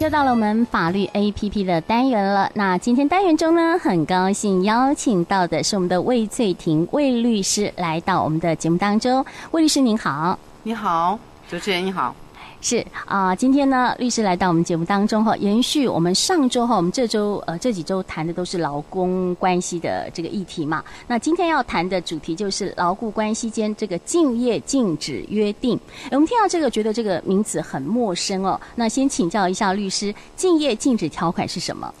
又到了我们法律 APP 的单元了。那今天单元中呢，很高兴邀请到的是我们的魏翠婷魏律师来到我们的节目当中。魏律师您好，你好，主持人你好。是啊、今天呢，律师来到我们节目当中哈，延续我们上周哈，我们这周呃这几周谈的都是劳工关系的这个议题嘛。那今天要谈的主题就是劳雇关系间这个竞业禁止约定。我们听到这个，觉得这个名词很陌生哦。那先请教一下律师，竞业禁止条款是什么？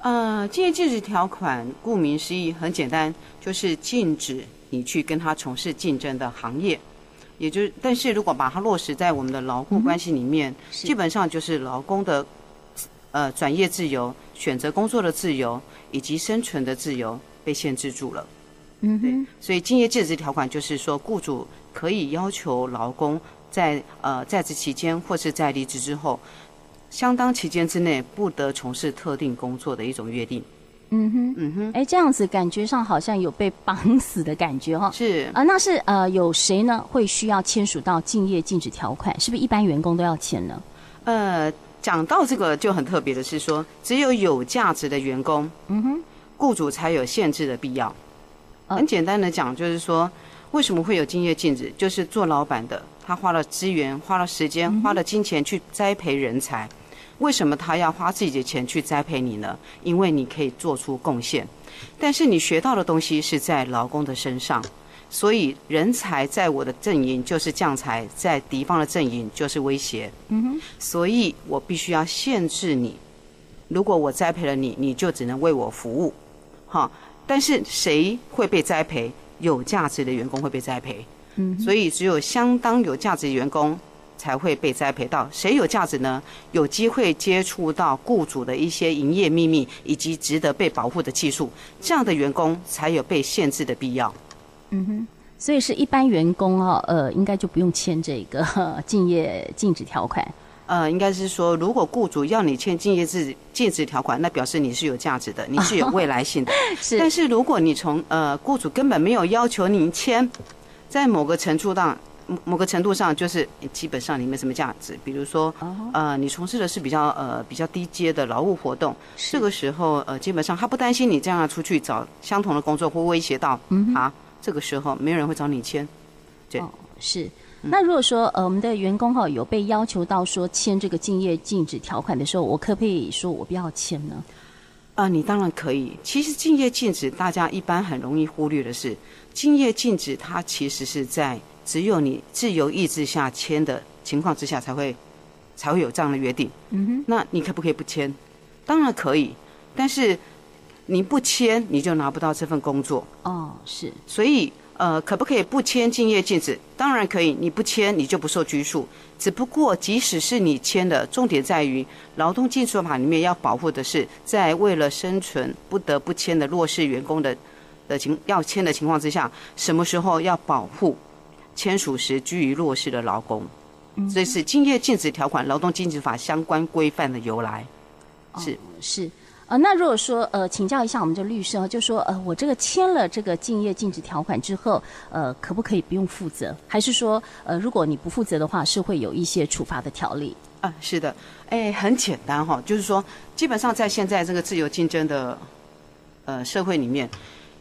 呃，竞业禁止条款顾名思义很简单，就是禁止你去跟他从事竞争的行业。也就是，但是如果把它落实在我们的劳雇关系里面，嗯、基本上就是劳工的呃转业自由、选择工作的自由以及生存的自由被限制住了。嗯哼，所以竞业禁止条款就是说，雇主可以要求劳工在呃在职期间或是在离职之后，相当期间之内不得从事特定工作的一种约定。嗯哼，嗯哼，哎，这样子感觉上好像有被绑死的感觉哈。是啊，那是呃，有谁呢会需要签署到竞业禁止条款？是不是一般员工都要签呢？呃，讲到这个就很特别的是说，只有有价值的员工，嗯哼，雇主才有限制的必要。很简单的讲，就是说，为什么会有竞业禁止？就是做老板的，他花了资源、花了时间、花了金钱去栽培人才。为什么他要花自己的钱去栽培你呢？因为你可以做出贡献，但是你学到的东西是在劳工的身上，所以人才在我的阵营就是将才，在敌方的阵营就是威胁。嗯哼，所以我必须要限制你。如果我栽培了你，你就只能为我服务。哈，但是谁会被栽培？有价值的员工会被栽培。嗯，所以只有相当有价值的员工。才会被栽培到。谁有价值呢？有机会接触到雇主的一些营业秘密以及值得被保护的技术，这样的员工才有被限制的必要。嗯哼，所以是一般员工哦，呃，应该就不用签这个 竞业禁止条款。呃，应该是说，如果雇主要你签竞业制禁止条款，那表示你是有价值的，你是有未来性的。是。但是如果你从呃雇主根本没有要求你签，在某个程度上。某个程度上，就是基本上你没什么价值。比如说，呃，你从事的是比较呃比较低阶的劳务活动，这个时候呃，基本上他不担心你这样出去找相同的工作会威胁到啊，这个时候没有人会找你签。对，哦，是。那如果说呃我们的员工哈有被要求到说签这个敬业禁止条款的时候，我可不可以说我不要签呢？啊、呃，你当然可以。其实竞业禁止大家一般很容易忽略的是，竞业禁止它其实是在。只有你自由意志下签的情况之下，才会才会有这样的约定。嗯哼，那你可不可以不签？当然可以，但是你不签，你就拿不到这份工作。哦，是。所以，呃，可不可以不签竞业禁止？当然可以。你不签，你就不受拘束。只不过，即使是你签的，重点在于劳动技术法里面要保护的是，在为了生存不得不签的弱势员工的的情要签的情况之下，什么时候要保护？签署时居于弱势的劳工，这是竞业禁止条款、劳动禁止法相关规范的由来。是、哦、是，呃，那如果说呃，请教一下我们的律师啊，就说呃，我这个签了这个竞业禁止条款之后，呃，可不可以不用负责？还是说呃，如果你不负责的话，是会有一些处罚的条例？啊，是的，哎，很简单哈，就是说，基本上在现在这个自由竞争的呃社会里面，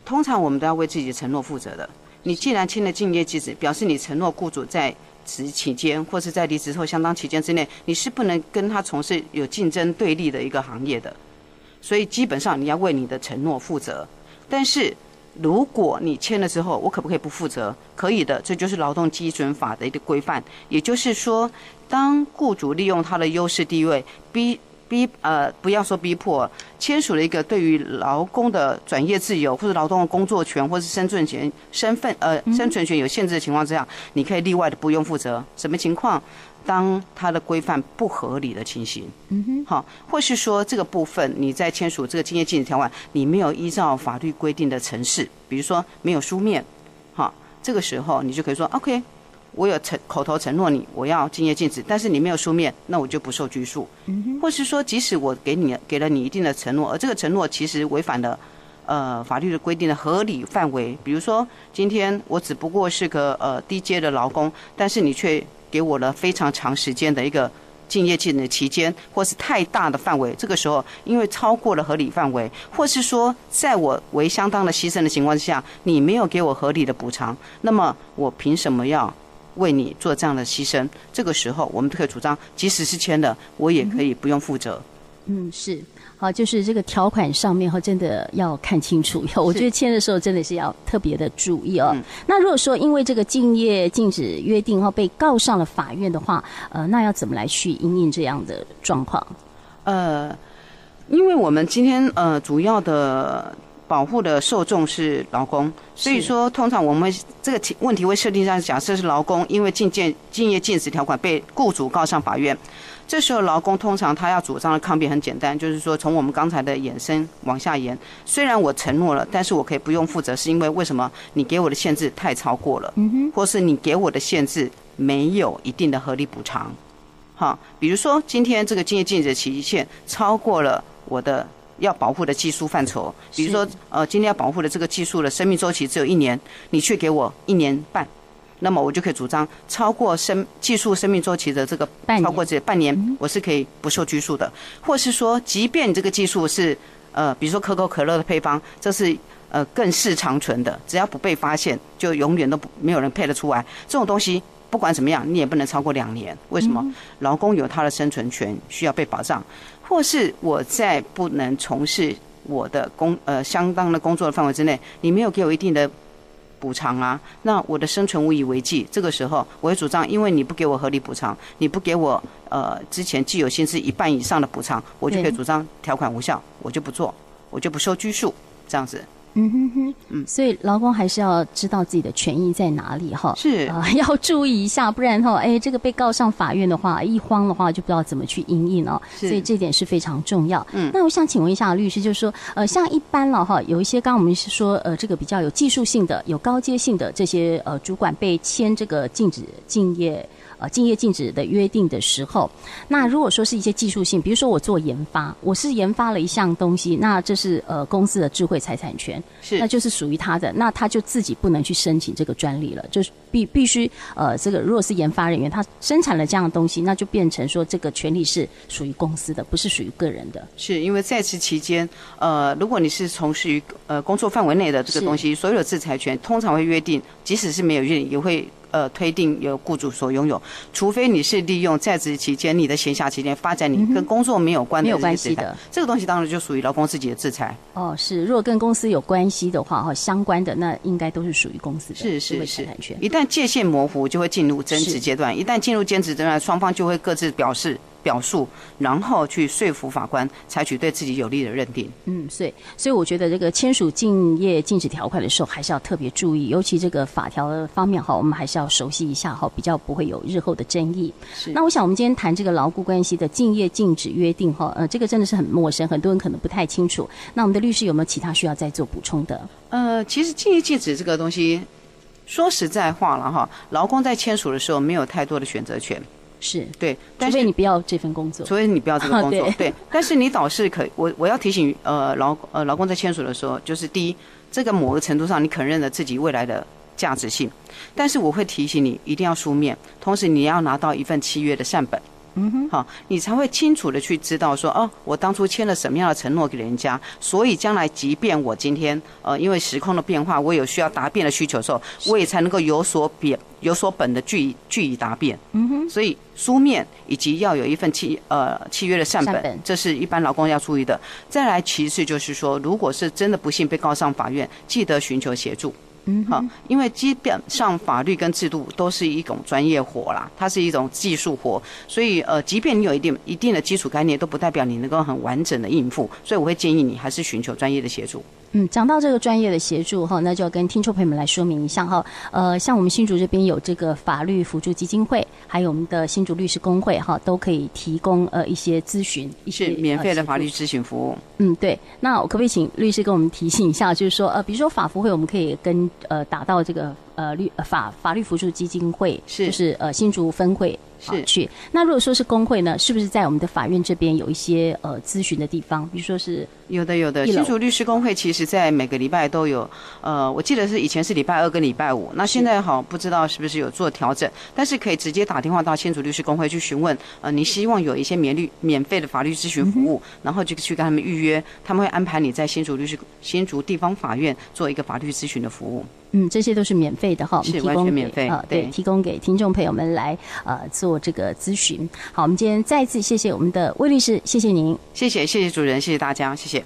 通常我们都要为自己的承诺负责的。你既然签了竞业禁止，表示你承诺雇主在职期间或是在离职后相当期间之内，你是不能跟他从事有竞争对立的一个行业的。所以基本上你要为你的承诺负责。但是如果你签了之后，我可不可以不负责？可以的，这就是劳动基准法的一个规范。也就是说，当雇主利用他的优势地位逼。逼呃，不要说逼迫，签署了一个对于劳工的转业自由，或者劳动的工作权，或是生存权、身份呃生存权有限制的情况之下，你可以例外的不用负责。什么情况？当他的规范不合理的情形，嗯哼，好，或是说这个部分你在签署这个竞业禁止条款，你没有依照法律规定的程式，比如说没有书面，好，这个时候你就可以说 OK。我有承口头承诺你，我要竞业禁止，但是你没有书面，那我就不受拘束。嗯，或是说，即使我给你给了你一定的承诺，而这个承诺其实违反了呃法律的规定的合理范围，比如说今天我只不过是个呃低阶的劳工，但是你却给我了非常长时间的一个竞业禁的期间，或是太大的范围，这个时候因为超过了合理范围，或是说在我为相当的牺牲的情况之下，你没有给我合理的补偿，那么我凭什么要为你做这样的牺牲？这个时候我们都可以主张，即使是签了，我也可以不用负责。嗯，是。好，就是这个条款上面哈，真的要看清楚。我觉得签的时候真的是要特别的注意哦。那如果说因为这个竞业禁止约定哈被告上了法院的话，呃，那要怎么来去应应这样的状况？呃，因为我们今天呃主要的保护的受众是劳工，所以说通常我们这个题问题会设定上，假设是劳工因为竞业竞业禁止条款被雇主告上法院。这时候，劳工通常他要主张的抗辩很简单，就是说从我们刚才的衍生往下延，虽然我承诺了，但是我可以不用负责，是因为为什么？你给我的限制太超过了，嗯哼，或是你给我的限制没有一定的合理补偿，好，比如说今天这个竞业禁止的期限超过了我的要保护的技术范畴，比如说呃，今天要保护的这个技术的生命周期只有一年，你却给我一年半。那么我就可以主张超过生技术生命周期的这个超过这半年，我是可以不受拘束的。或是说，即便你这个技术是呃，比如说可口可乐的配方，这是呃更是长存的，只要不被发现，就永远都不没有人配得出来。这种东西不管怎么样，你也不能超过两年。为什么？劳工有他的生存权需要被保障，或是我在不能从事我的工呃相当的工作的范围之内，你没有给我一定的。补偿啊，那我的生存无以为继。这个时候，我会主张，因为你不给我合理补偿，你不给我呃之前既有薪资一半以上的补偿，我就可以主张条款无效，我就不做，我就不受拘束，这样子。嗯哼哼，嗯，所以劳工还是要知道自己的权益在哪里哈，是。啊、呃，要注意一下，不然哈，哎，这个被告上法院的话，一慌的话就不知道怎么去应应了，所以这点是非常重要。嗯，那我想请问一下律师，就是说，呃，像一般了哈，有一些刚刚我们是说，呃，这个比较有技术性的、有高阶性的这些呃主管被签这个禁止竞业。呃，竞业禁止的约定的时候，那如果说是一些技术性，比如说我做研发，我是研发了一项东西，那这是呃公司的智慧财产权，是，那就是属于他的，那他就自己不能去申请这个专利了，就是必必须呃这个如果是研发人员，他生产了这样的东西，那就变成说这个权利是属于公司的，不是属于个人的。是因为在此期间，呃，如果你是从事于呃工作范围内的这个东西，所有的智财权通常会约定，即使是没有约定，也会。呃，推定由雇主所拥有，除非你是利用在职期间、你的闲暇期间发展你跟工作没有关的、没有关系的这个东西，当然就属于劳工自己的制裁。哦，是，如果跟公司有关系的话，哈，相关的那应该都是属于公司的。是是是，一旦界限模糊，就会进入争执阶段；一旦进入争执阶段，双方就会各自表示。表述，然后去说服法官采取对自己有利的认定。嗯，所以，所以我觉得这个签署竞业禁止条款的时候，还是要特别注意，尤其这个法条方面哈，我们还是要熟悉一下哈，比较不会有日后的争议。是。那我想，我们今天谈这个牢固关系的竞业禁止约定哈，呃，这个真的是很陌生，很多人可能不太清楚。那我们的律师有没有其他需要再做补充的？呃，其实竞业禁止这个东西，说实在话了哈，劳工在签署的时候没有太多的选择权。是对，除非你不要这份工作，除非你不要这个工作，哦、对，对。但是你倒是可以，我我要提醒呃劳呃劳工在签署的时候，就是第一，这个某个程度上你肯认了自己未来的价值性，但是我会提醒你一定要书面，同时你要拿到一份契约的善本。嗯哼，好，你才会清楚的去知道说，哦，我当初签了什么样的承诺给人家，所以将来即便我今天呃因为时空的变化，我有需要答辩的需求的时候，我也才能够有所表有所本的据据以答辩。嗯哼，所以书面以及要有一份契呃契约的善本，这是一般劳工要注意的。再来，其次就是说，如果是真的不幸被告上法院，记得寻求协助。嗯，好，因为基本上法律跟制度都是一种专业活啦，它是一种技术活，所以呃，即便你有一定一定的基础概念，都不代表你能够很完整的应付，所以我会建议你还是寻求专业的协助。嗯，讲到这个专业的协助哈，那就要跟听众朋友们来说明一下哈。呃，像我们新竹这边有这个法律辅助基金会，还有我们的新竹律师工会哈，都可以提供呃一些咨询，一些免费的法律咨询服务。嗯，对。那我可不可以请律师跟我们提醒一下，就是说呃，比如说法服会，我们可以跟呃打到这个呃律法法律扶助基金会，是就是呃新竹分会。是去。那如果说是工会呢，是不是在我们的法院这边有一些呃咨询的地方？比如说是有的，有的。新竹律师工会其实在每个礼拜都有，呃，我记得是以前是礼拜二跟礼拜五，那现在好不知道是不是有做调整，但是可以直接打电话到新竹律师工会去询问，呃，你希望有一些免律免费的法律咨询服务，嗯、然后就去跟他们预约，他们会安排你在新竹律师新竹地方法院做一个法律咨询的服务。嗯，这些都是免费的哈，是完全免费啊、呃，对，提供给听众朋友们来呃做这个咨询。好，我们今天再次谢谢我们的魏律师，谢谢您，谢谢谢谢主人，谢谢大家，谢谢。